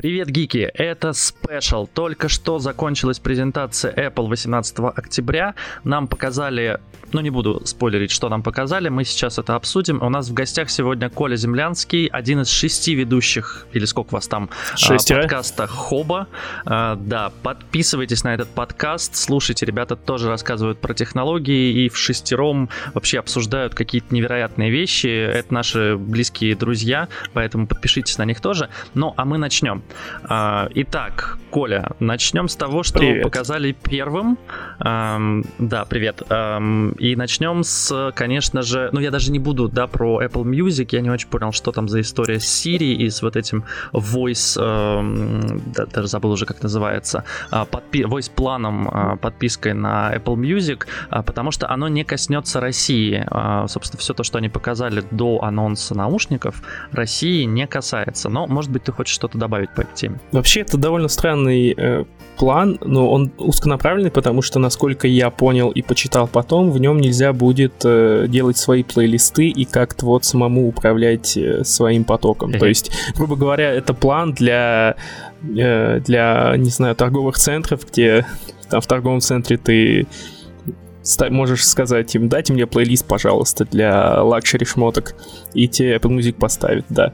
Привет, гики! Это Special. Только что закончилась презентация Apple 18 октября. Нам показали, ну не буду спойлерить, что нам показали, мы сейчас это обсудим. У нас в гостях сегодня Коля Землянский, один из шести ведущих, или сколько вас там, Шестеро. подкаста Хоба. А, да, подписывайтесь на этот подкаст, слушайте, ребята тоже рассказывают про технологии и в шестером вообще обсуждают какие-то невероятные вещи. Это наши близкие друзья, поэтому подпишитесь на них тоже. Ну, а мы начнем. А, итак, Коля, начнем с того, что Привет. показали первым. Да, привет. И начнем с, конечно же, ну я даже не буду, да, про Apple Music, я не очень понял, что там за история с Siri и с вот этим voice, даже забыл уже, как называется, а, voice планом, а, подпиской на Apple Music, потому что оно не коснется России. Собственно, все то, что они показали до анонса наушников, России не касается. Но, может быть, ты хочешь что-то добавить по этой теме? Вообще, это довольно странный э, план, но он узконаправленный, потому что, насколько я понял и почитал потом, в нем нельзя будет э, делать свои плейлисты и как-то вот самому управлять э, своим потоком. То есть, грубо говоря, это план для, э, для, не знаю, торговых центров, где там в торговом центре ты можешь сказать им, дайте мне плейлист, пожалуйста, для luxury шмоток, и тебе Apple Music поставит, да.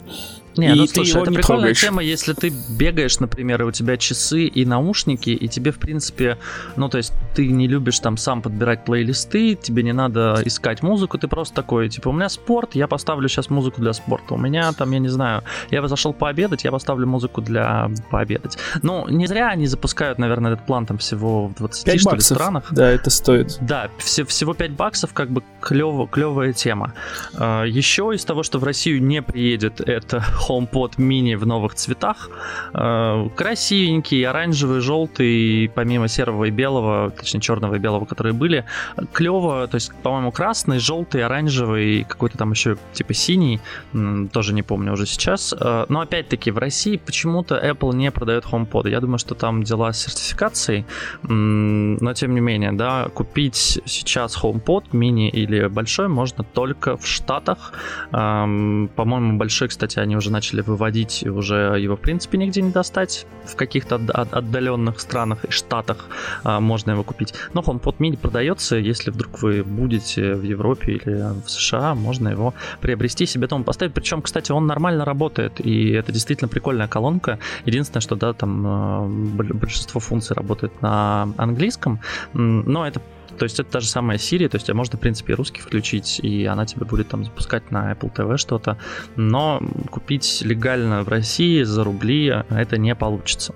Не, И ну ты слушай, его это не прикольная трогаешь. тема, если ты бегаешь, например, и у тебя часы и наушники, и тебе, в принципе, ну, то есть ты не любишь там сам подбирать плейлисты, тебе не надо искать музыку, ты просто такой, типа, у меня спорт, я поставлю сейчас музыку для спорта, у меня там, я не знаю, я зашел пообедать, я поставлю музыку для пообедать. Ну, не зря они запускают, наверное, этот план там всего в 20, 5 что ли, странах. Да, это стоит. Да, все, всего 5 баксов, как бы клево, клевая тема. А, Еще из того, что в Россию не приедет, это HomePod mini в новых цветах. А, Красивенький, оранжевый, желтый, помимо серого и белого, точнее черного и белого, которые были. Клево, то есть, по-моему, красный, желтый, оранжевый, какой-то там еще типа синий, тоже не помню уже сейчас. А, Но опять-таки в России почему-то Apple не продает HomePod. Я думаю, что там дела с сертификацией, но тем не менее, да, купить сейчас HomePod мини или большой можно только в Штатах. Ам, По-моему, большой, кстати, они уже начали выводить, и уже его в принципе нигде не достать. В каких-то от- от- отдаленных странах и штатах а, можно его купить. Но HomePod mini продается, если вдруг вы будете в Европе или в США, можно его приобрести, себе дома поставить. Причем, кстати, он нормально работает, и это действительно прикольная колонка. Единственное, что да, там бл- большинство функций работает на английском, но это то есть это та же самая Siri, то есть можно, в принципе, и русский включить, и она тебе будет там запускать на Apple TV что-то, но купить легально в России за рубли это не получится.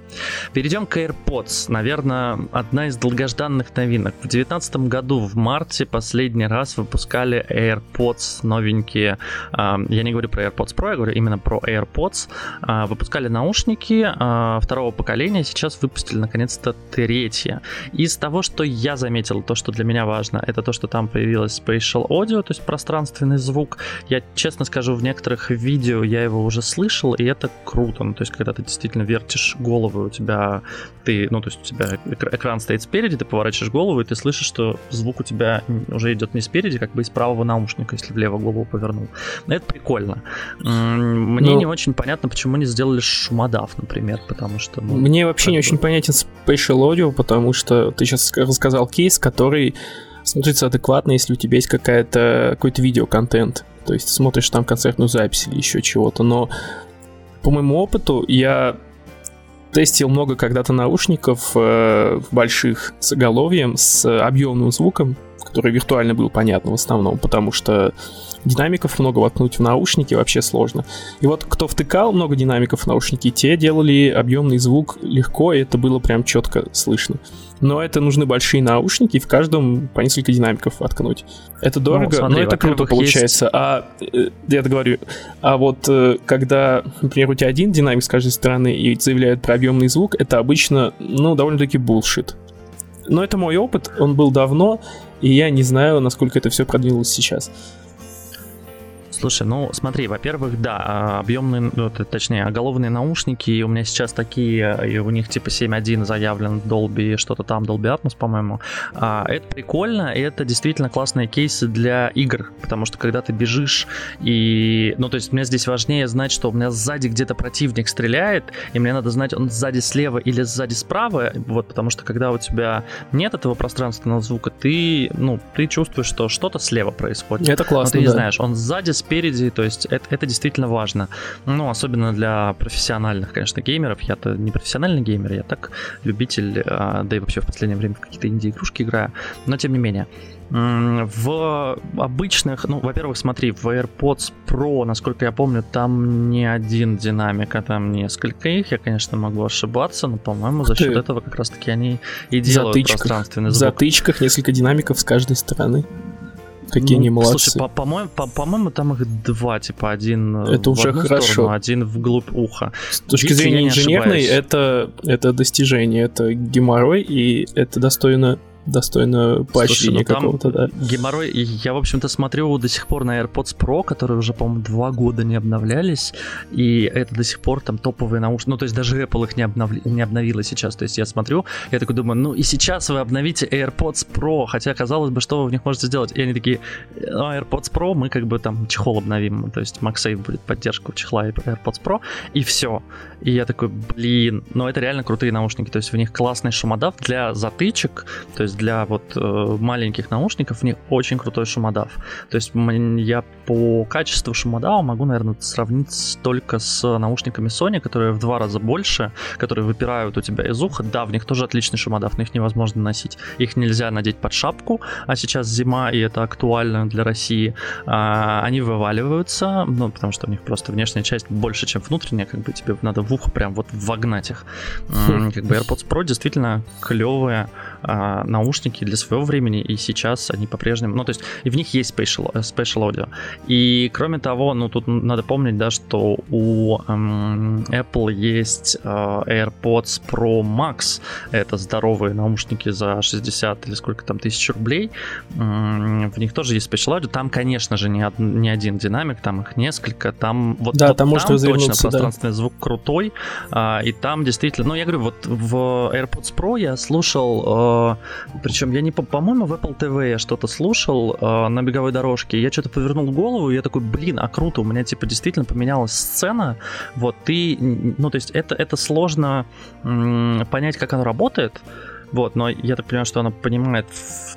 Перейдем к AirPods. Наверное, одна из долгожданных новинок. В 2019 году в марте последний раз выпускали AirPods новенькие. А, Я не говорю про AirPods Pro, я говорю именно про AirPods. А, Выпускали наушники а, второго поколения, сейчас выпустили наконец-то третье. Из того, что я заметил, то, что для меня важно, это то, что там появилось Spatial Audio, то есть пространственный звук. Я честно скажу, в некоторых видео я его уже слышал, и это круто. Ну, то есть, когда ты действительно вертишь голову, у тебя ты, ну, то есть у тебя экра- экран стоит спереди, ты поворачиваешь голову, и ты слышишь, что звук у тебя уже идет не спереди, как бы из правого наушника, если влево голову повернул. Это прикольно. Мне Ну- не очень понятно, почему не сделали шумодав, например, потому что... ну, Мне вообще не бы. очень понятен Spatial Audio, потому что ты сейчас рассказал кейс, который смотрится адекватно, если у тебя есть какая-то, какой-то видеоконтент. То есть ты смотришь там концертную запись или еще чего-то. Но по моему опыту я тестил много когда-то наушников э, больших с оголовьем, с объемным звуком, который виртуально был понятно в основном, потому что динамиков много воткнуть в наушники вообще сложно. И вот кто втыкал много динамиков в наушники, те делали объемный звук легко, и это было прям четко слышно. Но это нужны большие наушники, и в каждом по несколько динамиков воткнуть. Это дорого, смотри, но это круто получается. А э, я это говорю, а вот э, когда, например, у тебя один динамик с каждой стороны и заявляют про объемный звук, это обычно, ну, довольно-таки булшит. Но это мой опыт, он был давно, и я не знаю, насколько это все продвинулось сейчас. Слушай, ну смотри, во-первых, да, а, объемные, ну, точнее, оголовные наушники, и у меня сейчас такие, и у них типа 7.1 заявлен Dolby, что-то там, Dolby Atmos, по-моему. А, это прикольно, и это действительно классные кейсы для игр, потому что когда ты бежишь и... Ну, то есть мне здесь важнее знать, что у меня сзади где-то противник стреляет, и мне надо знать, он сзади слева или сзади справа, вот, потому что когда у тебя нет этого пространственного звука, ты, ну, ты чувствуешь, что что-то слева происходит. Это классно, Но ты не да. знаешь, он сзади, спереди, то есть это, это действительно важно. Ну, особенно для профессиональных, конечно, геймеров. Я-то не профессиональный геймер, я так любитель, а, да и вообще в последнее время в какие-то инди-игрушки играю. Но тем не менее. В обычных, ну, во-первых, смотри, в AirPods Pro, насколько я помню, там не один динамик, а там несколько их. Я, конечно, могу ошибаться, но, по-моему, за счет этого как раз-таки они и делают затычках, пространственный звук. В затычках несколько динамиков с каждой стороны. Какие ну, они молодцы. Слушай, по-моему, по- по-моему, там их два, типа один это в уже одну хорошо. сторону, один вглубь уха. С точки я зрения не инженерной, это, это достижение, это геморрой, и это достойно достойно поощрения ну там какого-то, да. Геморрой, я, в общем-то, смотрю до сих пор на AirPods Pro, которые уже, по-моему, два года не обновлялись, и это до сих пор там топовые наушники, ну, то есть даже Apple их не, обновли, не обновила сейчас, то есть я смотрю, я такой думаю, ну, и сейчас вы обновите AirPods Pro, хотя, казалось бы, что вы в них можете сделать, и они такие, ну, AirPods Pro мы как бы там чехол обновим, то есть MagSafe будет поддержка чехла AirPods Pro, и все. И я такой, блин, ну, это реально крутые наушники, то есть в них классный шумодав для затычек, то есть для вот э, маленьких наушников в них очень крутой шумодав. То есть я по качеству шумодава могу, наверное, сравнить только с наушниками Sony, которые в два раза больше, которые выпирают у тебя из уха. Да, в них тоже отличный шумодав, но их невозможно носить. Их нельзя надеть под шапку, а сейчас зима, и это актуально для России. А, они вываливаются, ну, потому что у них просто внешняя часть больше, чем внутренняя, как бы тебе надо в ухо прям вот вогнать их. Как бы AirPods Pro действительно клевые а, наушники для своего времени, и сейчас они по-прежнему, ну, то есть, и в них есть spatial, spatial audio. И, кроме того, ну, тут надо помнить, да, что у эм, Apple есть э, AirPods Pro Max, это здоровые наушники за 60 или сколько там тысяч рублей, в них тоже есть spatial audio, там, конечно же, не, од, не один динамик, там их несколько, там вот, да, там, может точно да. пространственный звук крутой, э, и там действительно, ну, я говорю, вот в AirPods Pro я слушал, э, причем я не, по-моему, в Apple TV я что-то слушал э, на беговой дорожке, я что-то повернул голову, и я такой, блин, а круто, у меня, типа, действительно поменялась сцена, вот, ты, ну, то есть это, это сложно понять, как оно работает, вот, но я так понимаю, что оно понимает,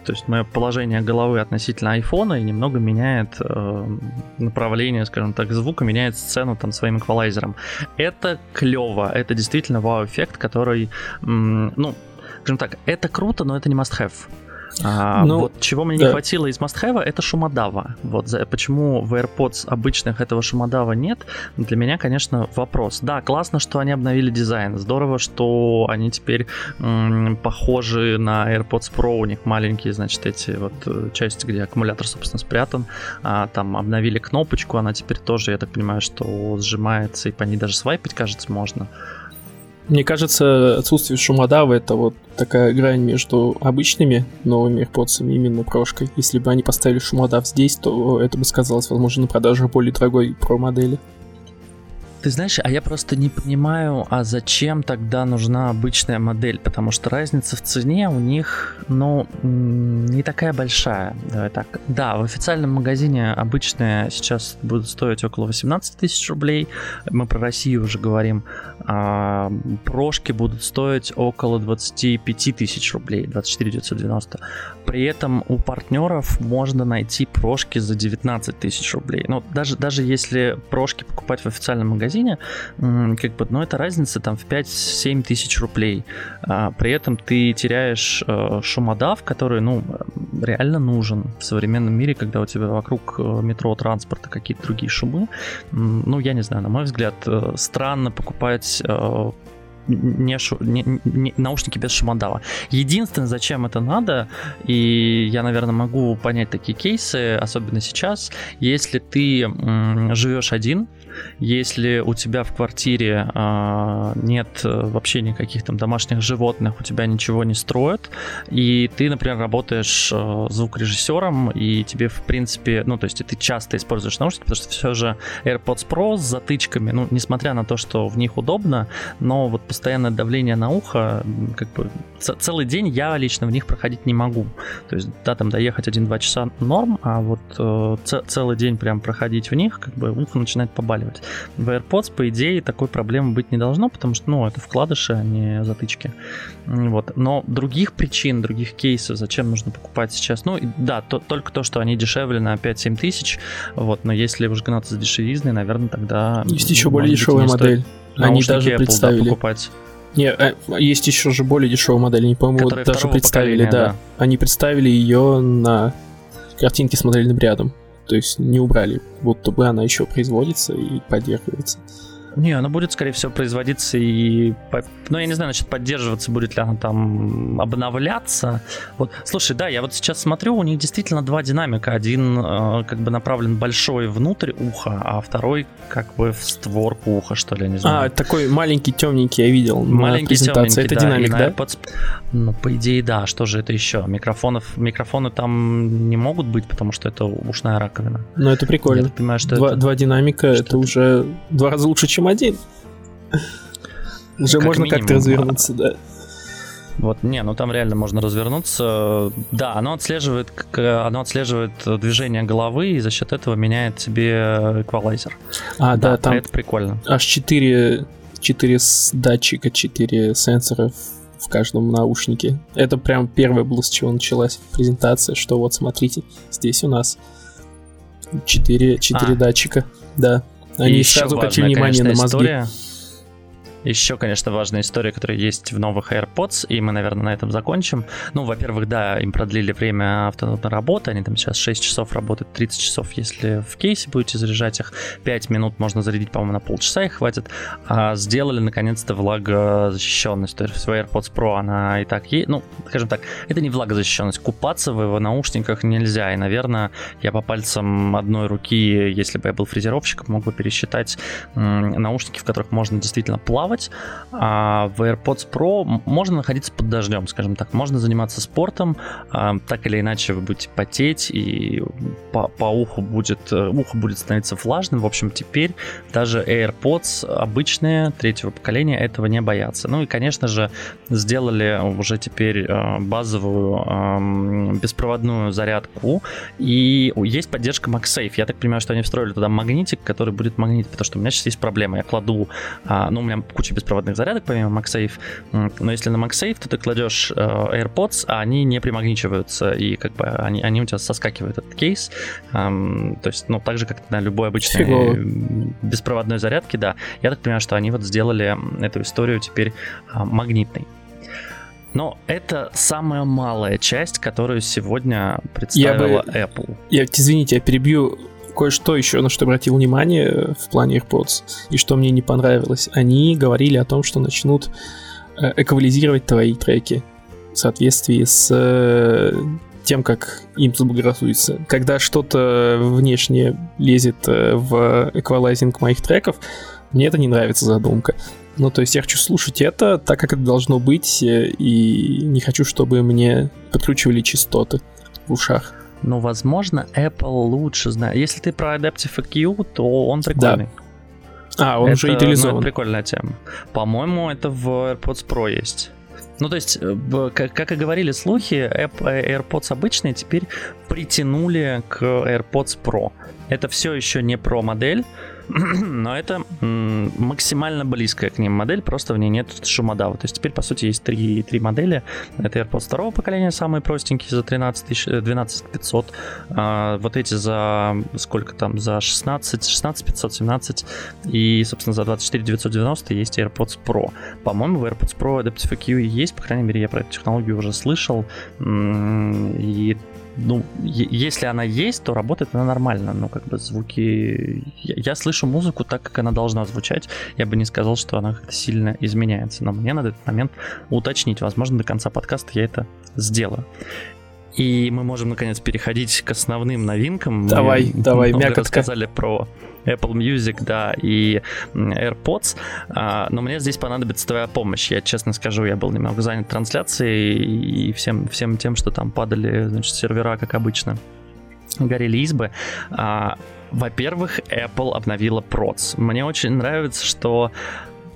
то есть мое положение головы относительно айфона и немного меняет э, направление, скажем так, звука, меняет сцену там своим эквалайзером. Это клево, это действительно вау-эффект, который, м- ну, скажем так, это круто, но это не must-have. А, ну, вот чего мне да. не хватило из must это шумодава. Вот за, почему в AirPods обычных этого шумодава нет, для меня, конечно, вопрос. Да, классно, что они обновили дизайн. Здорово, что они теперь м, похожи на AirPods Pro. У них маленькие, значит, эти вот э, части, где аккумулятор, собственно, спрятан. А, там обновили кнопочку, она теперь тоже, я так понимаю, что сжимается, и по ней даже свайпить, кажется, можно. Мне кажется, отсутствие шумодава это вот такая грань между обычными новыми AirPods именно прошкой. Если бы они поставили шумодав здесь, то это бы сказалось, возможно, на продаже более дорогой Pro модели. Ты знаешь, а я просто не понимаю, а зачем тогда нужна обычная модель, потому что разница в цене у них, ну, не такая большая. Давай так. Да, в официальном магазине обычные сейчас будут стоить около 18 тысяч рублей. Мы про Россию уже говорим. А, прошки будут стоить около 25 тысяч рублей, 24 990. При этом у партнеров можно найти прошки за 19 тысяч рублей. Ну, даже, даже если прошки покупать в официальном магазине, магазине, как бы, ну, это разница там в 5-7 тысяч рублей. А, при этом ты теряешь э, шумодав, который, ну, реально нужен в современном мире, когда у тебя вокруг э, метро, транспорта какие-то другие шумы. Ну, я не знаю, на мой взгляд, э, странно покупать не, шу, не, не наушники без шумодава. Единственное, зачем это надо, и я, наверное, могу понять такие кейсы, особенно сейчас, если ты м, живешь один, если у тебя в квартире э, нет вообще никаких там домашних животных, у тебя ничего не строят, и ты, например, работаешь э, звукорежиссером, и тебе, в принципе, ну, то есть ты часто используешь наушники, потому что все же AirPods Pro с затычками, ну, несмотря на то, что в них удобно, но вот постоянное давление на ухо, как бы целый день я лично в них проходить не могу. То есть, да, там доехать 1-2 часа норм, а вот э, целый день прям проходить в них, как бы ухо начинает побаливать. В AirPods, по идее, такой проблемы быть не должно, потому что, ну, это вкладыши, а не затычки. Вот. Но других причин, других кейсов, зачем нужно покупать сейчас, ну, да, то, только то, что они дешевле на 5-7 тысяч, вот, но если уж гнаться с дешевизной, наверное, тогда... Есть еще более дешевая модель. Они даже Apple, представили. Да, покупать. Не, а, есть еще же более дешевая модель, не помню, вот даже представили, да. да. Они представили ее на картинке с модельным рядом. То есть не убрали, будто бы она еще производится и поддерживается. Не, она будет, скорее всего, производиться и... Ну, я не знаю, значит, поддерживаться, будет ли она там обновляться. Вот, слушай, да, я вот сейчас смотрю, у них действительно два динамика. Один э, как бы направлен большой внутрь уха, а второй как бы в створку уха, что ли, я не знаю. А, такой маленький, темненький я видел маленький, презентации. Это да, динамик, да? AirPods... Ну, по идее, да. Что же это еще? Микрофонов, микрофоны там не могут быть, потому что это ушная раковина. Ну, это прикольно. Я понимаю, что два, это... два динамика, это, это уже два раза лучше, чем один. Уже как можно как-то развернуться, да. Вот, не, ну там реально можно развернуться. Да, оно отслеживает, оно отслеживает движение головы и за счет этого меняет себе эквалайзер. А, да, да там это прикольно. Аж 4, 4 датчика, 4 сенсора в каждом наушнике. Это прям первое было, с чего началась презентация, что вот смотрите, здесь у нас 4, 4 а. датчика, да. Они и сразу обратили внимание на мозги. История еще, конечно, важная история, которая есть в новых AirPods, и мы, наверное, на этом закончим. Ну, во-первых, да, им продлили время автономной работы, они там сейчас 6 часов работают, 30 часов, если в кейсе будете заряжать их, 5 минут можно зарядить, по-моему, на полчаса их хватит. А сделали, наконец-то, влагозащищенность, то есть в AirPods Pro она и так есть, ну, скажем так, это не влагозащищенность, купаться в его наушниках нельзя, и, наверное, я по пальцам одной руки, если бы я был фрезеровщиком, мог бы пересчитать наушники, в которых можно действительно плавать, плавать, а в AirPods Pro можно находиться под дождем, скажем так. Можно заниматься спортом, а, так или иначе вы будете потеть, и по, по уху будет, э, ухо будет становиться влажным. В общем, теперь даже AirPods обычные третьего поколения этого не боятся. Ну и, конечно же, сделали уже теперь э, базовую беспроводную зарядку, и есть поддержка MagSafe. Я так понимаю, что они встроили туда магнитик, который будет магнит, потому что у меня сейчас есть проблема. Я кладу, а, ну, у меня куча беспроводных зарядок, помимо MagSafe. Но если на MagSafe, то ты кладешь э, AirPods, а они не примагничиваются, и как бы они, они у тебя соскакивают этот кейс. То есть, ну, так же, как на любой обычной Фигово. беспроводной зарядке, да. Я так понимаю, что они вот сделали эту историю теперь а, магнитной. Но это самая малая часть, которую сегодня представила я бы, Apple. Я, извините, я перебью кое-что еще, на что обратил внимание в плане AirPods, и что мне не понравилось. Они говорили о том, что начнут э, эквализировать твои треки в соответствии с э, тем, как им заблагорассудится. Когда что-то внешне лезет э, в эквалайзинг моих треков, мне это не нравится задумка. Ну, то есть я хочу слушать это так, как это должно быть, и не хочу, чтобы мне подкручивали частоты в ушах. Ну, возможно, Apple лучше знает. Если ты про Adaptive EQ, то он прикольный. Да. А, он это, уже идеализован. Ну, это прикольная тема. По-моему, это в AirPods Pro есть. Ну, то есть, э, как, как и говорили слухи, AirPods обычные теперь притянули к AirPods Pro. Это все еще не про модель, но это максимально близкая к ним модель, просто в ней нет шумодава. То есть теперь, по сути, есть три, три модели. Это AirPods второго поколения, самые простенькие, за 13 тысяч, 12 500. А, вот эти за сколько там, за 16, 16 517 и, собственно, за 24 990 есть AirPods Pro. По-моему, в AirPods Pro Adaptive EQ есть, по крайней мере, я про эту технологию уже слышал. И ну, если она есть, то работает она нормально. Ну, как бы звуки... Я, я слышу музыку так, как она должна звучать. Я бы не сказал, что она как-то сильно изменяется. Но мне на этот момент уточнить. Возможно, до конца подкаста я это сделаю. И мы можем, наконец, переходить к основным новинкам. Давай, мы давай, много мякотка. рассказали про Apple Music, да, и AirPods, а, но мне здесь понадобится твоя помощь. Я честно скажу, я был немного занят трансляцией и всем, всем тем, что там падали, значит, сервера, как обычно, горели избы. А, во-первых, Apple обновила Proц. Мне очень нравится, что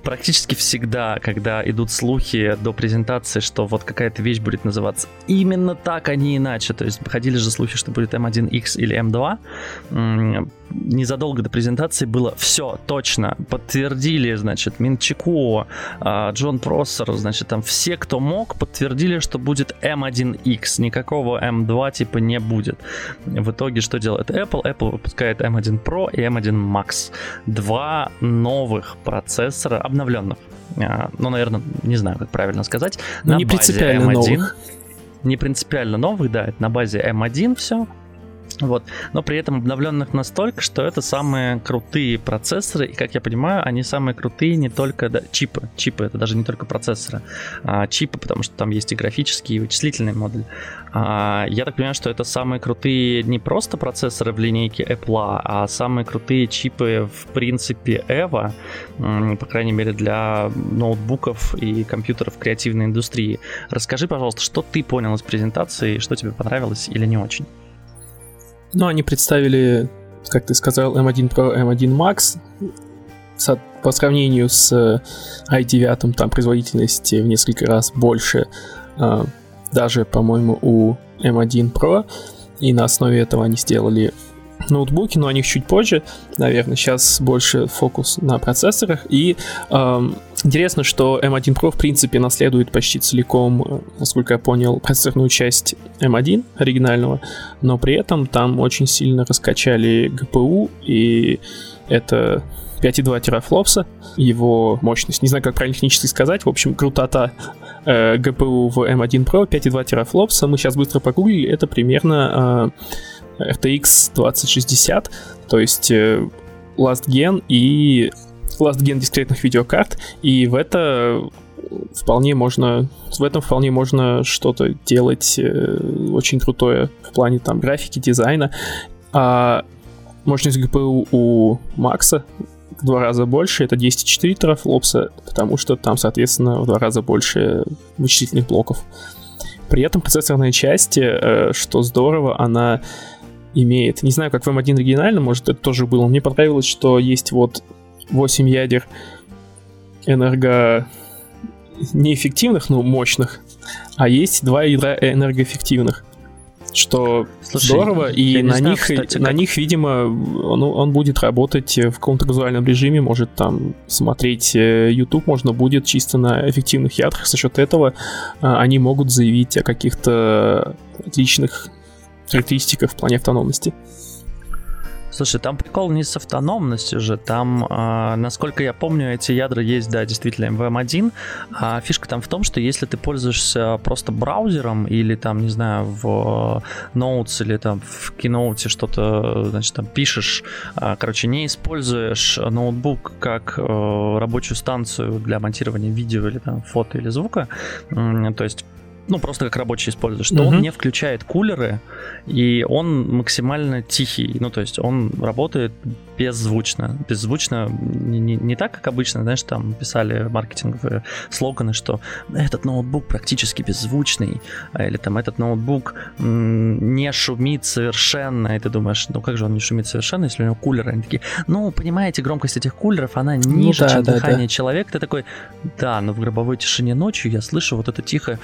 практически всегда, когда идут слухи до презентации, что вот какая-то вещь будет называться именно так, а не иначе, то есть ходили же слухи, что будет M1X или M2, незадолго до презентации было все точно, подтвердили, значит, Минчико, а, Джон Проссер, значит, там все, кто мог, подтвердили, что будет M1X, никакого M2 типа не будет. В итоге что делает Apple? Apple выпускает M1 Pro и M1 Max. Два новых процессора, обновленных. А, ну, наверное, не знаю, как правильно сказать. Ну, на не принципиально M1. новых. Не принципиально новых, да, это на базе M1 все. Вот. Но при этом обновленных настолько, что это самые крутые процессоры, и, как я понимаю, они самые крутые не только да, чипы. Чипы это даже не только процессоры, а чипы, потому что там есть и графический, и вычислительный модуль. А, я так понимаю, что это самые крутые не просто процессоры в линейке Apple, а самые крутые чипы в принципе EVO, по крайней мере для ноутбуков и компьютеров креативной индустрии. Расскажи, пожалуйста, что ты понял из презентации, что тебе понравилось или не очень? Ну, они представили, как ты сказал, M1 Pro, M1 Max. По сравнению с i9, там производительность в несколько раз больше. А, даже, по-моему, у M1 Pro. И на основе этого они сделали ноутбуки, но о них чуть позже, наверное. Сейчас больше фокус на процессорах. И эм, интересно, что M1 Pro в принципе наследует почти целиком, э, насколько я понял, процессорную часть M1 оригинального, но при этом там очень сильно раскачали GPU, и это 5,2 терафлопса, его мощность. Не знаю, как правильно технически сказать. В общем, крутота э, GPU в M1 Pro 5,2 терафлопса. Мы сейчас быстро погуглили. Это примерно э, RTX 2060, то есть э, Last Gen и Last Gen дискретных видеокарт, и в это вполне можно, в этом вполне можно что-то делать э, очень крутое в плане там графики, дизайна. А мощность GPU у Макса в два раза больше, это 10,4 терафлопса, потому что там, соответственно, в два раза больше вычислительных блоков. При этом процессорная часть, э, что здорово, она имеет. Не знаю, как в M1 оригинально, может, это тоже было. Мне понравилось, что есть вот 8 ядер энерго неэффективных, но мощных, а есть два ядра энергоэффективных. Что Слушай, здорово, и на знаю, них, кстати, на как... них, видимо, он, он будет работать в каком-то казуальном режиме, может там смотреть э, YouTube можно будет чисто на эффективных ядрах. За счет этого а, они могут заявить о каких-то отличных характеристиках в плане автономности. Слушай, там прикол не с автономностью же, там, э, насколько я помню, эти ядра есть, да, действительно, MVM1, а фишка там в том, что если ты пользуешься просто браузером или там, не знаю, в Notes или там в Keynote что-то, значит, там пишешь, э, короче, не используешь ноутбук как э, рабочую станцию для монтирования видео или там фото или звука, э, то есть ну, просто как рабочий используешь, то угу. он не включает кулеры, и он максимально тихий. Ну, то есть он работает беззвучно. Беззвучно не, не, не так, как обычно, знаешь, там писали маркетинговые слоганы, что этот ноутбук практически беззвучный, а, или там этот ноутбук не шумит совершенно, и ты думаешь, ну как же он не шумит совершенно, если у него кулеры? Они такие, ну, понимаете, громкость этих кулеров, она ну ниже, ну, да, чем да, дыхание да. человека. Ты такой, да, но в гробовой тишине ночью я слышу вот это тихое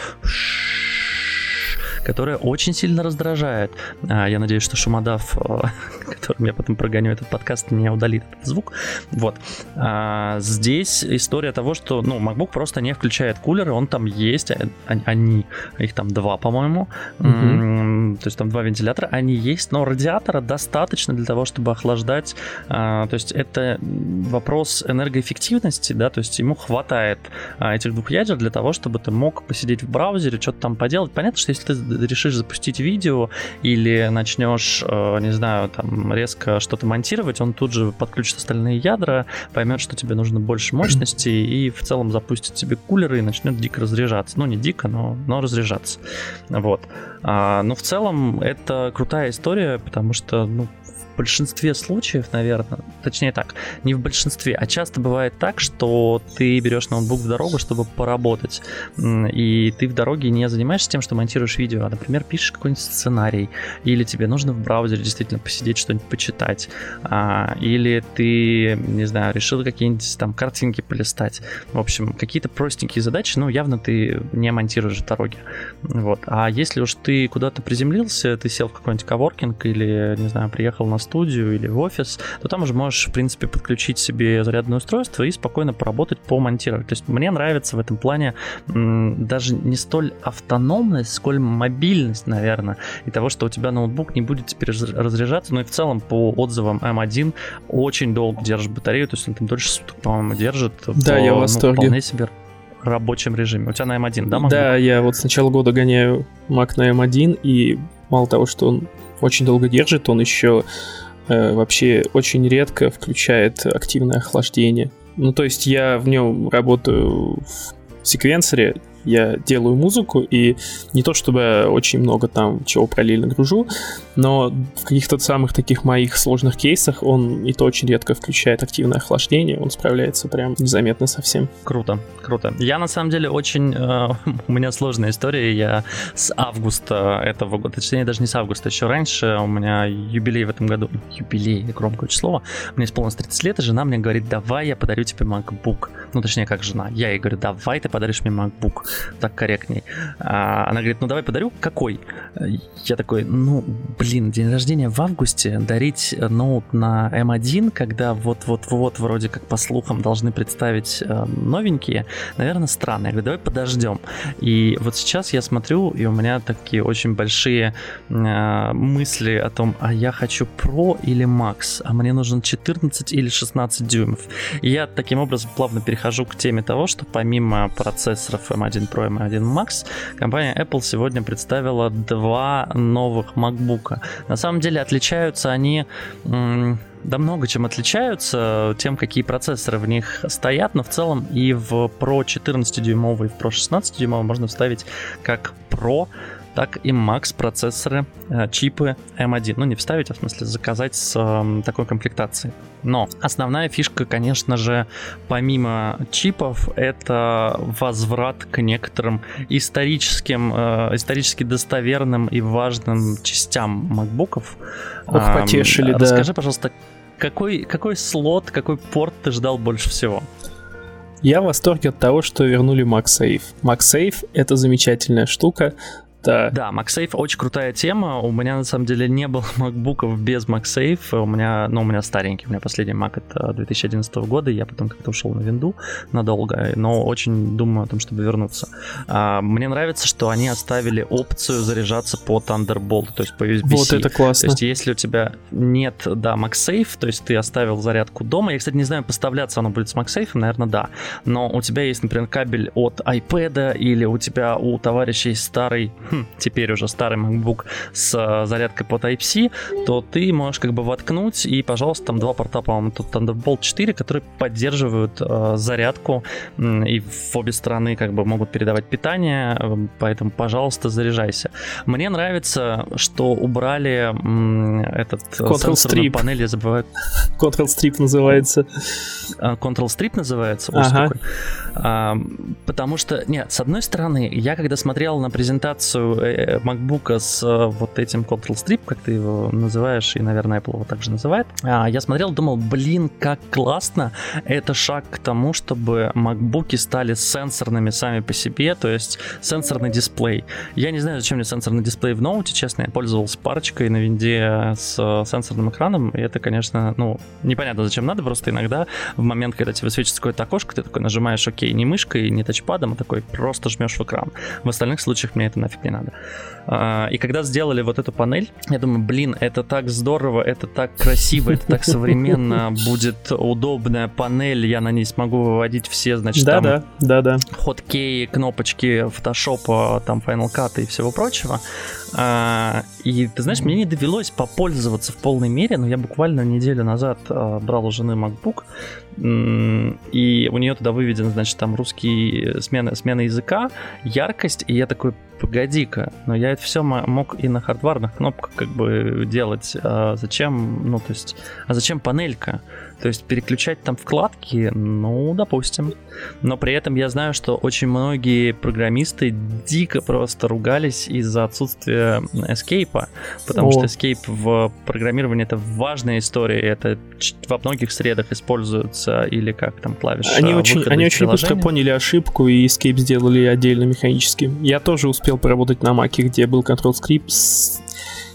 которая очень сильно раздражает. А, я надеюсь, что Шумодав которым я потом прогоню этот подкаст, не удалит этот звук. Вот. А, здесь история того, что, ну, MacBook просто не включает кулеры, он там есть, а, они, их там два, по-моему, mm-hmm. то есть там два вентилятора, они есть, но радиатора достаточно для того, чтобы охлаждать, а, то есть это вопрос энергоэффективности, да, то есть ему хватает а, этих двух ядер для того, чтобы ты мог посидеть в браузере, что-то там поделать. Понятно, что если ты решишь запустить видео или начнешь, э, не знаю, там резко что-то монтировать, он тут же подключит остальные ядра, поймет, что тебе нужно больше мощности и в целом запустит тебе кулеры и начнет дико разряжаться. Ну, не дико, но, но разряжаться. Вот. А, но в целом это крутая история, потому что, ну, в большинстве случаев, наверное, точнее так, не в большинстве, а часто бывает так, что ты берешь ноутбук в дорогу, чтобы поработать, и ты в дороге не занимаешься тем, что монтируешь видео, а, например, пишешь какой-нибудь сценарий, или тебе нужно в браузере действительно посидеть, что-нибудь почитать, а, или ты, не знаю, решил какие-нибудь там картинки полистать. В общем, какие-то простенькие задачи, ну, явно ты не монтируешь в дороге. Вот. А если уж ты куда-то приземлился, ты сел в какой-нибудь коворкинг или, не знаю, приехал на студию или в офис, то там уже можешь, в принципе, подключить себе зарядное устройство и спокойно поработать, помонтировать. То есть мне нравится в этом плане даже не столь автономность, сколь мобильность, наверное, и того, что у тебя ноутбук не будет теперь разряжаться, но и в целом по отзывам M1 очень долго держит батарею, то есть он там дольше суток, по-моему, держит. Да, по, я в ну, восторге. Ну, вполне себе рабочем режиме. У тебя на M1, да, Mac? Да, я вот с начала года гоняю Mac на M1, и мало того, что он очень долго держит, он еще э, вообще очень редко включает активное охлаждение. Ну, то есть я в нем работаю в секвенсоре, я делаю музыку, и не то чтобы очень много там чего параллельно гружу, но в каких-то самых таких моих сложных кейсах он и то очень редко включает активное охлаждение, он справляется прям незаметно совсем. Круто, круто. Я на самом деле очень... Э, у меня сложная история, я с августа этого года, точнее даже не с августа, еще раньше, у меня юбилей в этом году, юбилей, громкое число, мне исполнилось 30 лет, и жена мне говорит, давай я подарю тебе MacBook. Ну, точнее, как жена. Я ей говорю, давай ты подаришь мне MacBook так корректней. А она говорит, ну давай подарю, какой? Я такой, ну, блин, день рождения в августе, дарить ноут на M1, когда вот-вот-вот вроде как по слухам должны представить э, новенькие, наверное, странно. Я говорю, давай подождем. И вот сейчас я смотрю, и у меня такие очень большие э, мысли о том, а я хочу Pro или Max, а мне нужен 14 или 16 дюймов. И я таким образом плавно перехожу к теме того, что помимо процессоров M1 Pro и M1 Max, компания Apple сегодня представила два новых MacBook. На самом деле отличаются они да много чем отличаются тем, какие процессоры в них стоят, но в целом и в Pro 14-дюймовый, и в Pro 16-дюймовый можно вставить как Pro так и Max процессоры, э, чипы M1. Ну, не вставить, а в смысле заказать с э, такой комплектацией. Но основная фишка, конечно же, помимо чипов, это возврат к некоторым историческим, э, исторически достоверным и важным частям макбуков. Ох, потешили, э, да. Расскажи, пожалуйста, какой, какой слот, какой порт ты ждал больше всего? Я в восторге от того, что вернули MagSafe. MagSafe — это замечательная штука, да. Да, MagSafe очень крутая тема. У меня на самом деле не было макбуков без MagSafe. У меня, ну, у меня старенький. У меня последний Mac это 2011 года. Я потом как-то ушел на винду надолго, но очень думаю о том, чтобы вернуться. А, мне нравится, что они оставили опцию заряжаться по Thunderbolt, то есть по USB-C. Вот это классно. То есть если у тебя нет, да, MagSafe, то есть ты оставил зарядку дома. Я, кстати, не знаю, поставляться оно будет с MagSafe, наверное, да. Но у тебя есть, например, кабель от iPad или у тебя у товарища есть старый теперь уже старый MacBook с э, зарядкой по Type-C, то ты можешь как бы воткнуть и, пожалуйста, там два порта, по-моему, тут Thunderbolt 4, которые поддерживают э, зарядку и в обе стороны как бы могут передавать питание, э, поэтому, пожалуйста, заряжайся. Мне нравится, что убрали этот э, Control Strip. панель, я забываю. Control Strip называется. Control Strip называется? Ага. А, потому что, нет, с одной стороны, я когда смотрел на презентацию э, MacBook с э, вот этим Control Strip, как ты его называешь, и, наверное, Apple его также называет, а, я смотрел, думал, блин, как классно. Это шаг к тому, чтобы MacBook стали сенсорными сами по себе, то есть сенсорный дисплей. Я не знаю, зачем мне сенсорный дисплей в ноуте, честно, я пользовался парочкой на винде с сенсорным экраном, и это, конечно, ну, непонятно, зачем надо, просто иногда в момент, когда тебе высвечивается какое-то окошко, ты такой нажимаешь ОК не мышкой, не тачпадом, а такой просто жмешь в экран. В остальных случаях мне это нафиг не надо. А, и когда сделали вот эту панель, я думаю, блин, это так здорово, это так красиво, это так современно, будет удобная панель, я на ней смогу выводить все, значит, да, там да, да, да. хоткеи, кнопочки Photoshop, там Final Cut и всего прочего. А, и ты знаешь, мне не довелось попользоваться в полной мере, но я буквально неделю назад а, брал у жены MacBook, и у нее туда выведен, значит, там русский смена, смена языка, яркость, и я такой, погоди-ка, но я это все мог и на хардварных кнопках как бы делать. А зачем, ну, то есть, а зачем панелька? То есть переключать там вкладки, ну, допустим. Но при этом я знаю, что очень многие программисты дико просто ругались из-за отсутствия Escape, потому О. что Escape в программировании это важная история, это во многих средах используется или как там клавиша. Они очень, они очень быстро поняли ошибку и Escape сделали отдельно механически. Я тоже успел поработать на Маке, где был Control Script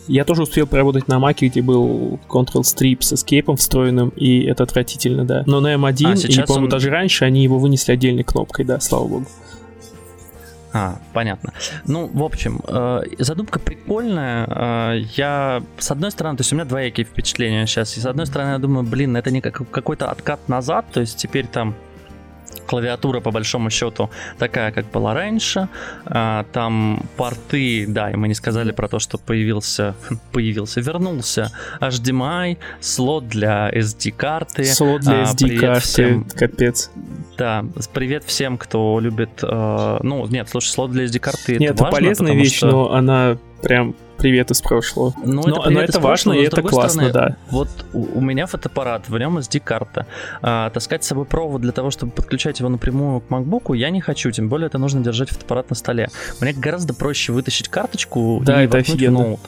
я тоже успел поработать на Маке, где был Control Strip с Escape встроенным, и это отвратительно, да. Но на M1, а, и, по-моему, он... даже раньше они его вынесли отдельной кнопкой, да, слава богу. А, понятно. Ну, в общем, э, задумка прикольная. Э, я, с одной стороны, то есть у меня двоякие впечатления сейчас. И с одной стороны, я думаю, блин, это не как, какой-то откат назад, то есть теперь там клавиатура по большому счету такая, как была раньше. А, там порты, да, и мы не сказали про то, что появился, появился, вернулся HDMI, слот для SD-карты. Слот для SD-карты, всем... капец. Да, привет всем, кто любит... Э, ну, нет, слушай, слот для SD-карты Нет, это, это полезная вещь, что... но она прям привет из прошлого. Ну, но, это, но это важно и это классно, стороны, да. Вот у, у меня фотоаппарат, в нем SD-карта. А, таскать с собой провод для того, чтобы подключать его напрямую к MacBook, я не хочу, тем более это нужно держать фотоаппарат на столе. Мне гораздо проще вытащить карточку да, и это офигенно. ноут.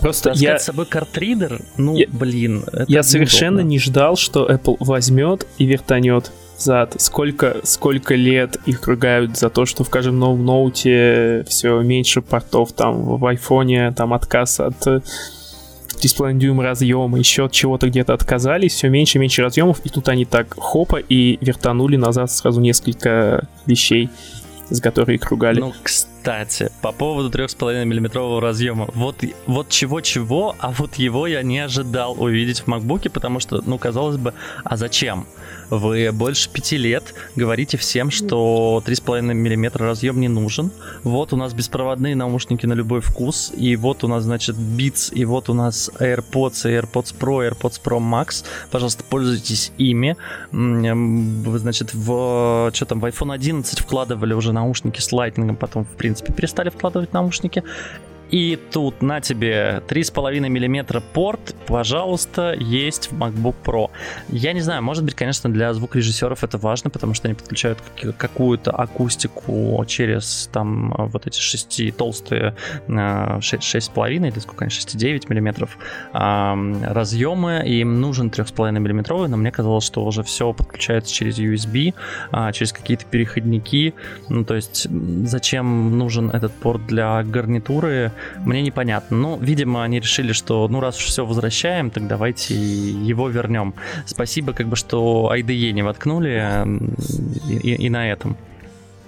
Просто таскать я... с собой картридер, ну, я... блин, Я совершенно не ждал, что Apple возьмет и вертанет зад. Сколько, сколько лет их ругают за то, что в каждом новом ноуте все меньше портов, там в айфоне там отказ от 3,5 дюйм разъема, еще от чего-то где-то отказались, все меньше и меньше разъемов, и тут они так хопа и вертанули назад сразу несколько вещей, за которые их ругали. Ну, кстати, по поводу 3,5 миллиметрового разъема, вот, вот чего-чего, а вот его я не ожидал увидеть в MacBook, потому что, ну, казалось бы, а зачем? Вы больше пяти лет говорите всем, что 3,5 мм разъем не нужен. Вот у нас беспроводные наушники на любой вкус. И вот у нас, значит, Beats, и вот у нас AirPods, AirPods Pro, AirPods Pro Max. Пожалуйста, пользуйтесь ими. Значит, в, что там, в iPhone 11 вкладывали уже наушники с Lightning, потом, в принципе, перестали вкладывать наушники. И тут на тебе 3,5 мм порт, пожалуйста, есть в MacBook Pro. Я не знаю, может быть, конечно, для звукорежиссеров это важно, потому что они подключают какую-то акустику через там вот эти 6 толстые 6,5 или сколько они, 6,9 мм разъемы, и им нужен 3,5 мм, но мне казалось, что уже все подключается через USB, а, через какие-то переходники. Ну, то есть, зачем нужен этот порт для гарнитуры? Мне непонятно. Ну, видимо, они решили, что ну раз уж все возвращаем, так давайте его вернем. Спасибо, как бы, что IDE не воткнули и, и, и на этом.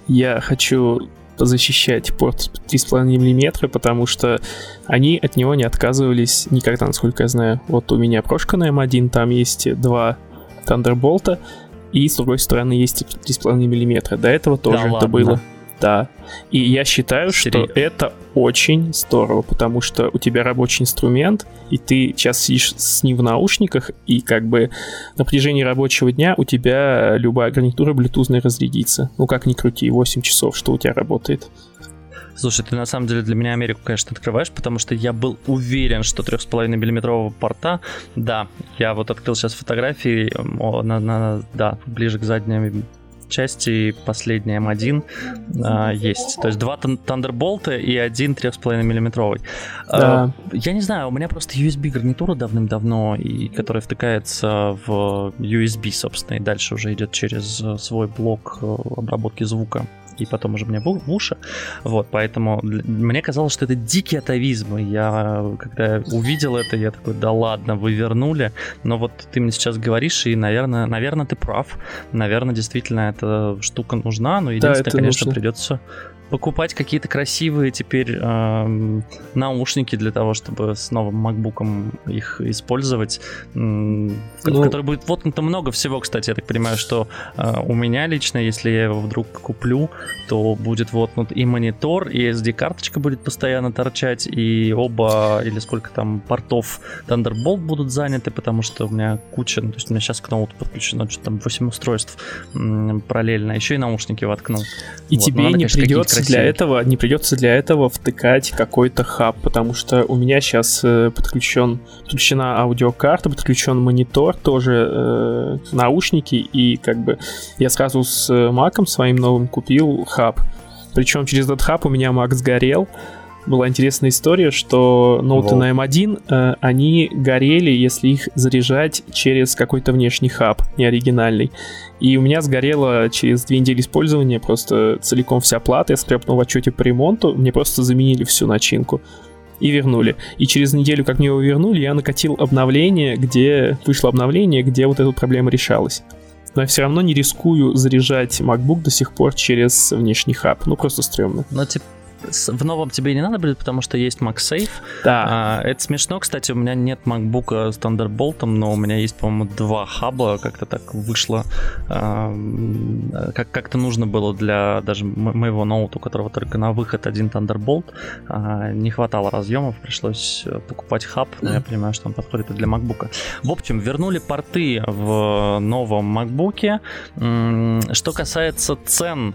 Я хочу защищать порт 3,5 мм, потому что они от него не отказывались никогда, насколько я знаю. Вот у меня прошка на M1, там есть два Thunderbolt, и с другой стороны есть 3,5 мм. До этого тоже да это было да. И я считаю, Серьезно? что это очень здорово, потому что у тебя рабочий инструмент, и ты сейчас сидишь с ним в наушниках, и как бы на протяжении рабочего дня у тебя любая гарнитура блютузная разрядится. Ну как ни крути, 8 часов, что у тебя работает. Слушай, ты на самом деле для меня Америку, конечно, открываешь, потому что я был уверен, что 3,5 миллиметрового порта, да, я вот открыл сейчас фотографии, на, на, да, ближе к задней части и последний M1 а, есть. То есть два Thunderbolt и один 3,5 миллиметровый. Да. А, я не знаю, у меня просто USB гарнитура давным-давно, и которая втыкается в USB, собственно, и дальше уже идет через свой блок э, обработки звука и потом уже мне в, уши. Вот, поэтому мне казалось, что это дикий атовизм. И я, когда увидел это, я такой, да ладно, вы вернули. Но вот ты мне сейчас говоришь, и, наверное, наверное, ты прав. Наверное, действительно, эта штука нужна, но единственное, да, конечно, нужно. придется покупать какие-то красивые теперь э, наушники для того, чтобы с новым MacBook их использовать, э, ну, который будет воткнуто много всего, кстати, я так понимаю, что э, у меня лично, если я его вдруг куплю, то будет воткнут и монитор, и SD-карточка будет постоянно торчать, и оба, или сколько там портов Thunderbolt будут заняты, потому что у меня куча, ну, то есть у меня сейчас к ноуту подключено что-то там 8 устройств м, параллельно, еще и наушники воткнул. И вот, тебе надо, не конечно, придется для этого, не придется для этого втыкать какой-то хаб, потому что у меня сейчас э, подключен, подключена аудиокарта, подключен монитор, тоже э, наушники, и как бы я сразу с маком своим новым купил хаб. Причем через этот хаб у меня мак сгорел, была интересная история, что ноуты на M1, э, они горели, если их заряжать через какой-то внешний хаб, не оригинальный. И у меня сгорела через две недели использования просто целиком вся плата. Я скрепнул в отчете по ремонту, мне просто заменили всю начинку и вернули. И через неделю, как мне его вернули, я накатил обновление, где вышло обновление, где вот эта проблема решалась. Но я все равно не рискую заряжать MacBook до сих пор через внешний хаб. Ну, просто стрёмно. Ну, типа, в новом тебе не надо будет, потому что есть MagSafe. Да. А, это смешно, кстати, у меня нет MacBook с Thunderbolt, но у меня есть, по-моему, два хаба, как-то так вышло. А, как- как-то нужно было для даже моего ноута, у которого только на выход один Thunderbolt. А, не хватало разъемов, пришлось э, покупать хаб, но я понимаю, что он подходит и для MacBook. В общем, вернули порты в новом MacBook. Что касается цен,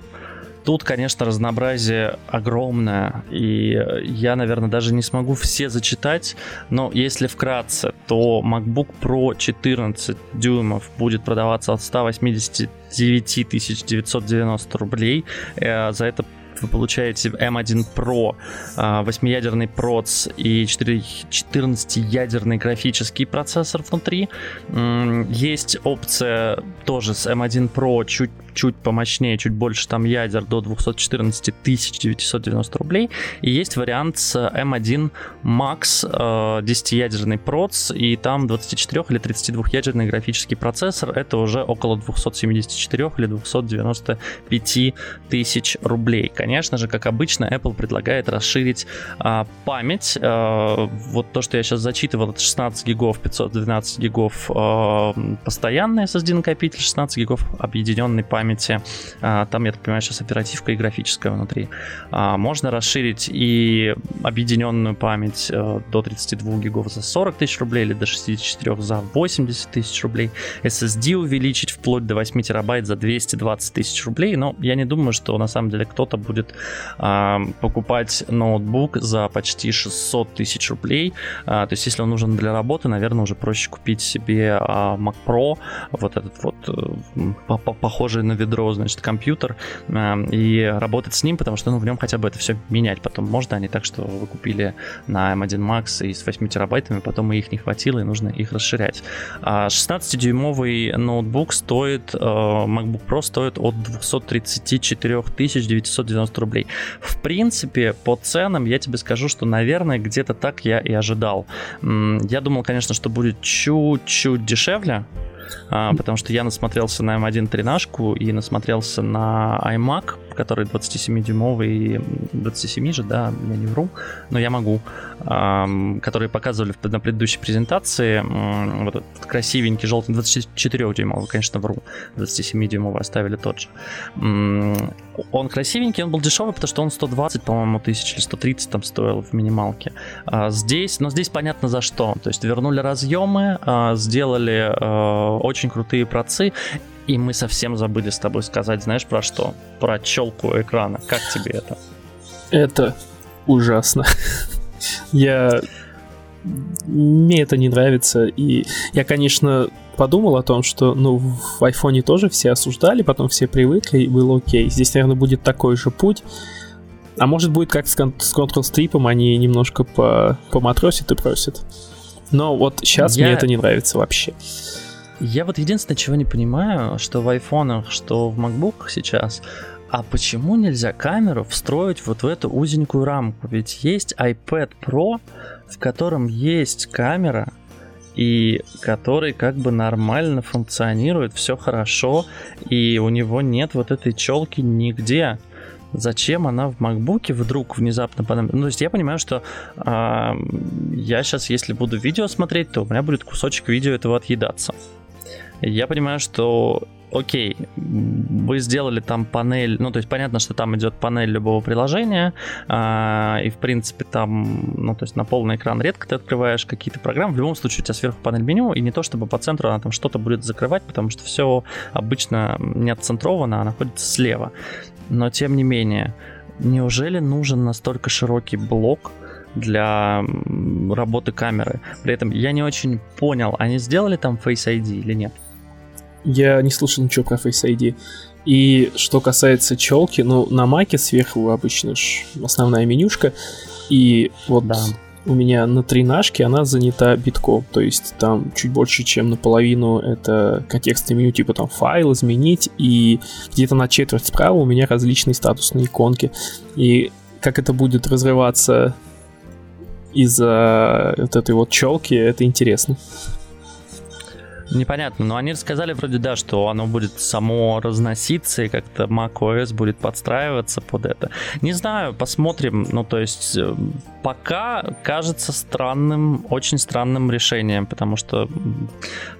Тут, конечно, разнообразие огромное, и я, наверное, даже не смогу все зачитать, но если вкратце, то MacBook Pro 14 дюймов будет продаваться от 189 990 рублей. Э, за это вы получаете M1 Pro, 8-ядерный проц и 14-ядерный графический процессор внутри. Есть опция тоже с M1 Pro чуть чуть помощнее, чуть больше там ядер до 214 990 рублей. И есть вариант с M1 Max 10-ядерный проц, и там 24 или 32-ядерный графический процессор. Это уже около 274 или 295 тысяч рублей. Конечно же, как обычно, Apple предлагает расширить а, память. А, вот то, что я сейчас зачитывал, это 16 гигов, 512 гигов а, постоянный SSD накопитель, 16 гигов объединенной памяти. А, там, я так понимаю, сейчас оперативка и графическая внутри. А, можно расширить и объединенную память э, до 32 гигов за 40 тысяч рублей или до 64 за 80 тысяч рублей. SSD увеличить вплоть до 8 терабайт за 220 тысяч рублей. Но я не думаю, что на самом деле кто-то будет а, покупать ноутбук за почти 600 тысяч рублей. То есть, если он нужен для работы, наверное, уже проще купить себе Mac Pro, вот этот вот э, похожий на ведро, значит, компьютер э, и работать с ним, потому что ну, в нем хотя бы это все менять потом можно, а не так, что вы купили на M1 Max и с 8 терабайтами, потом и их не хватило, и нужно их расширять. 16-дюймовый а ноутбук стоит, э, MacBook Pro стоит от 234 990 рублей. В принципе, по ценам я тебе скажу, что, наверное, где-то так я и ожидал. Я думал, конечно, что будет чуть-чуть дешевле, а, потому что я насмотрелся на M1 тринашку и насмотрелся на iMac, который 27-дюймовый, 27 же, да, я не вру, но я могу, которые показывали на предыдущей презентации, вот этот красивенький желтый 24-дюймовый, конечно, вру, 27-дюймовый оставили тот же. Он красивенький, он был дешевый, потому что он 120, по-моему, тысяч или 130 там стоил в минималке. А здесь, но здесь понятно за что. То есть вернули разъемы, а, сделали а, очень крутые процы, и мы совсем забыли с тобой сказать, знаешь, про что? Про челку экрана. Как тебе это? Это ужасно. Я... Мне это не нравится. И я, конечно, подумал о том, что, ну, в айфоне тоже все осуждали, потом все привыкли, и было окей. Здесь, наверное, будет такой же путь. А может будет как с, с Control-стрипом, они немножко по, поматросят и просят. Но вот сейчас Я... мне это не нравится вообще. Я вот единственное, чего не понимаю, что в айфонах, что в MacBook сейчас, а почему нельзя камеру встроить вот в эту узенькую рамку? Ведь есть iPad Pro, в котором есть камера, и который как бы нормально функционирует, все хорошо, и у него нет вот этой челки нигде. Зачем она в MacBook вдруг внезапно понадобилась? Ну, то есть я понимаю, что э, я сейчас, если буду видео смотреть, то у меня будет кусочек видео этого отъедаться. Я понимаю, что окей, вы сделали там панель, ну, то есть понятно, что там идет панель любого приложения, а, и, в принципе, там, ну, то есть на полный экран редко ты открываешь какие-то программы, в любом случае у тебя сверху панель меню, и не то, чтобы по центру она там что-то будет закрывать, потому что все обычно не отцентровано, а находится слева. Но, тем не менее, неужели нужен настолько широкий блок, для работы камеры. При этом я не очень понял, они сделали там Face ID или нет? Я не слышал ничего про Face ID. И что касается челки, ну, на маке сверху обычно ж основная менюшка. И вот да. у меня на тринашке она занята битком. То есть там чуть больше, чем наполовину это контекстное меню, типа там файл изменить. И где-то на четверть справа у меня различные статусные иконки. И как это будет разрываться из-за вот этой вот челки, это интересно. Непонятно, но они рассказали вроде, да, что оно будет само разноситься и как-то macOS будет подстраиваться под это. Не знаю, посмотрим. Ну, то есть, э, пока кажется странным, очень странным решением, потому что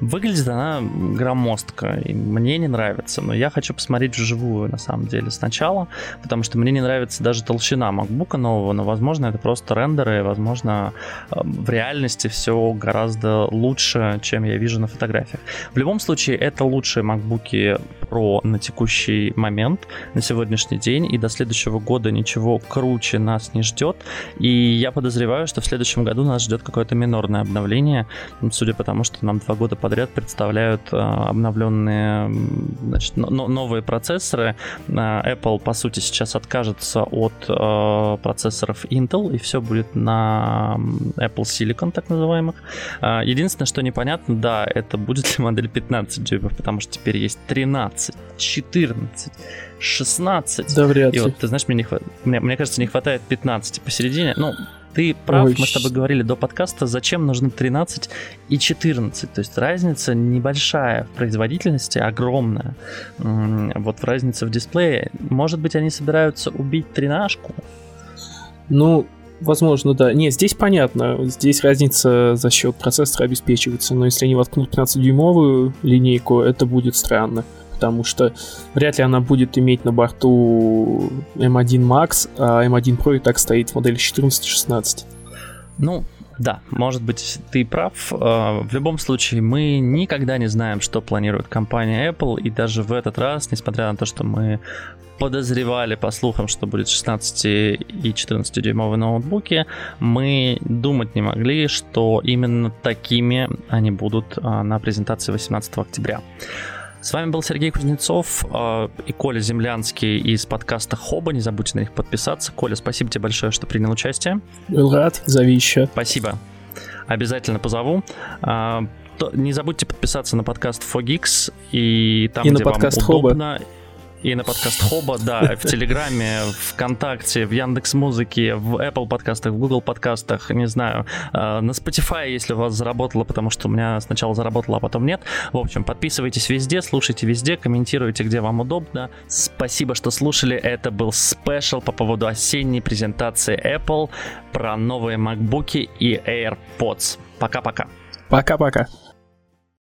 выглядит она громоздко, и мне не нравится. Но я хочу посмотреть вживую, на самом деле, сначала, потому что мне не нравится даже толщина MacBook нового, но, возможно, это просто рендеры, возможно, э, в реальности все гораздо лучше, чем я вижу на фотографии фотографиях. В любом случае, это лучшие MacBook Pro на текущий момент, на сегодняшний день, и до следующего года ничего круче нас не ждет. И я подозреваю, что в следующем году нас ждет какое-то минорное обновление, судя по тому, что нам два года подряд представляют а, обновленные значит, но, новые процессоры. А, Apple, по сути, сейчас откажется от а, процессоров Intel, и все будет на Apple Silicon, так называемых. Единственное, что непонятно, да, это будет ли модель 15 дюймов, потому что теперь есть 13, 14, 16. Да, вряд ли. И вот, ты знаешь, мне, не хват... мне, мне кажется, не хватает 15 посередине. Ну, ты прав, Ой. мы с тобой говорили до подкаста, зачем нужны 13 и 14. То есть разница небольшая в производительности, огромная. Вот в разнице в дисплее. Может быть, они собираются убить тринашку? Ну, Возможно, да. Не, здесь понятно. Здесь разница за счет процессора обеспечивается. Но если они воткнут 15-дюймовую линейку, это будет странно. Потому что вряд ли она будет иметь на борту M1 Max, а M1 Pro и так стоит в модели 14-16. Ну, да, может быть, ты прав. А, в любом случае, мы никогда не знаем, что планирует компания Apple, и даже в этот раз, несмотря на то, что мы подозревали по слухам, что будет 16 и 14 дюймовые ноутбуки, мы думать не могли, что именно такими они будут а, на презентации 18 октября. С вами был Сергей Кузнецов э, и Коля Землянский из подкаста Хоба. Не забудьте на них подписаться. Коля, спасибо тебе большое, что принял участие. Был рад, зови еще. Спасибо. Обязательно позову. Э, то, не забудьте подписаться на подкаст Fogix и там, и где на подкаст вам удобно. Хоба и на подкаст Хоба, да, в Телеграме, ВКонтакте, в Яндекс Музыке, в Apple подкастах, в Google подкастах, не знаю, э, на Spotify, если у вас заработало, потому что у меня сначала заработало, а потом нет. В общем, подписывайтесь везде, слушайте везде, комментируйте, где вам удобно. Спасибо, что слушали. Это был спешл по поводу осенней презентации Apple про новые MacBook и AirPods. Пока-пока. Пока-пока.